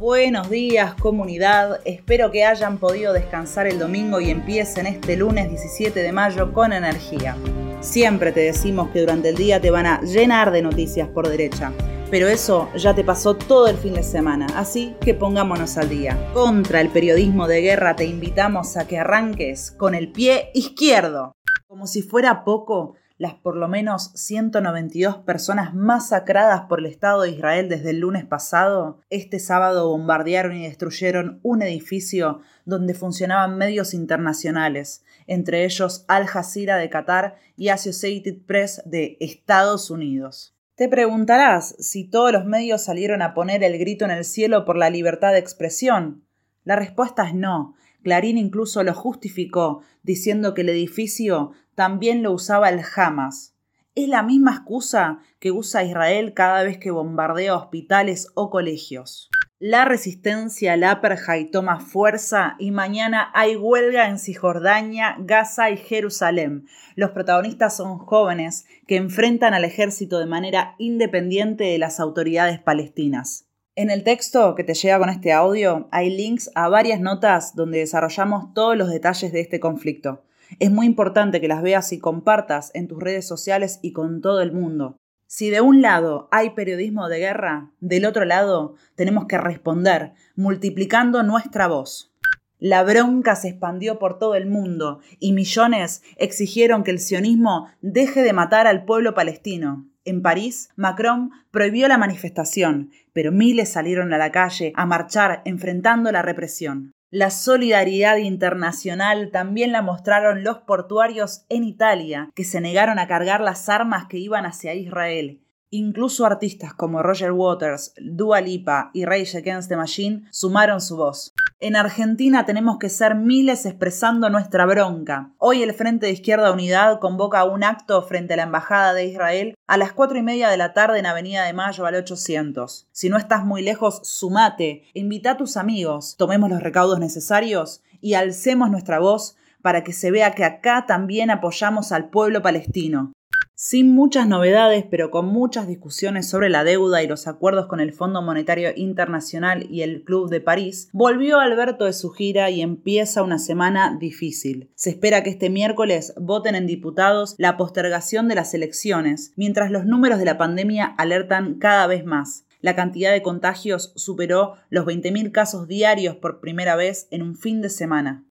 Buenos días comunidad, espero que hayan podido descansar el domingo y empiecen este lunes 17 de mayo con energía. Siempre te decimos que durante el día te van a llenar de noticias por derecha, pero eso ya te pasó todo el fin de semana, así que pongámonos al día. Contra el periodismo de guerra te invitamos a que arranques con el pie izquierdo. Como si fuera poco, las por lo menos 192 personas masacradas por el Estado de Israel desde el lunes pasado, este sábado bombardearon y destruyeron un edificio donde funcionaban medios internacionales, entre ellos Al Jazeera de Qatar y Associated Press de Estados Unidos. Te preguntarás si todos los medios salieron a poner el grito en el cielo por la libertad de expresión. La respuesta es no. Clarín incluso lo justificó, diciendo que el edificio también lo usaba el Hamas. Es la misma excusa que usa Israel cada vez que bombardea hospitales o colegios. La resistencia al apartheid toma fuerza y mañana hay huelga en Cisjordania, Gaza y Jerusalén. Los protagonistas son jóvenes que enfrentan al ejército de manera independiente de las autoridades palestinas. En el texto que te llega con este audio hay links a varias notas donde desarrollamos todos los detalles de este conflicto. Es muy importante que las veas y compartas en tus redes sociales y con todo el mundo. Si de un lado hay periodismo de guerra, del otro lado tenemos que responder, multiplicando nuestra voz. La bronca se expandió por todo el mundo y millones exigieron que el sionismo deje de matar al pueblo palestino. En París, Macron prohibió la manifestación, pero miles salieron a la calle a marchar enfrentando la represión. La solidaridad internacional también la mostraron los portuarios en Italia, que se negaron a cargar las armas que iban hacia Israel. Incluso artistas como Roger Waters, Dua Lipa y Rage Against the Machine sumaron su voz. En Argentina tenemos que ser miles expresando nuestra bronca. Hoy el Frente de Izquierda Unidad convoca un acto frente a la Embajada de Israel a las cuatro y media de la tarde en Avenida de Mayo al 800. Si no estás muy lejos, sumate, invita a tus amigos, tomemos los recaudos necesarios y alcemos nuestra voz para que se vea que acá también apoyamos al pueblo palestino. Sin muchas novedades, pero con muchas discusiones sobre la deuda y los acuerdos con el Fondo Monetario Internacional y el Club de París, volvió Alberto de su gira y empieza una semana difícil. Se espera que este miércoles voten en diputados la postergación de las elecciones, mientras los números de la pandemia alertan cada vez más. La cantidad de contagios superó los 20.000 casos diarios por primera vez en un fin de semana.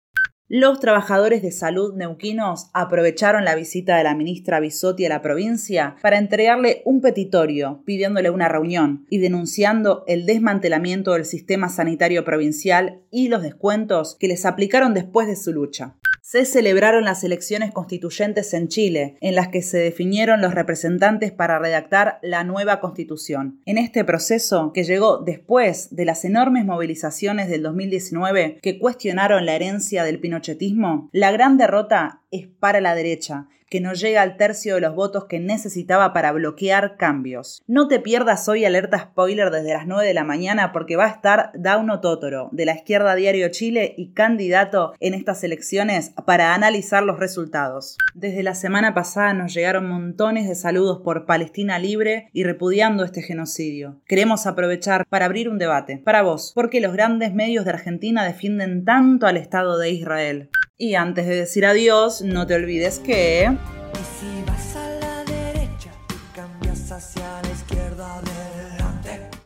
Los trabajadores de salud neuquinos aprovecharon la visita de la ministra Bisotti a la provincia para entregarle un petitorio pidiéndole una reunión y denunciando el desmantelamiento del sistema sanitario provincial y los descuentos que les aplicaron después de su lucha se celebraron las elecciones constituyentes en Chile, en las que se definieron los representantes para redactar la nueva constitución. En este proceso, que llegó después de las enormes movilizaciones del 2019 que cuestionaron la herencia del pinochetismo, la gran derrota es para la derecha, que no llega al tercio de los votos que necesitaba para bloquear cambios. No te pierdas hoy alerta spoiler desde las 9 de la mañana porque va a estar Dauno Totoro, de la izquierda Diario Chile y candidato en estas elecciones para analizar los resultados. Desde la semana pasada nos llegaron montones de saludos por Palestina Libre y repudiando este genocidio. Queremos aprovechar para abrir un debate. Para vos, ¿por qué los grandes medios de Argentina defienden tanto al Estado de Israel? Y antes de decir adiós, no te olvides que... Y si vas a la derecha, cambias hacia la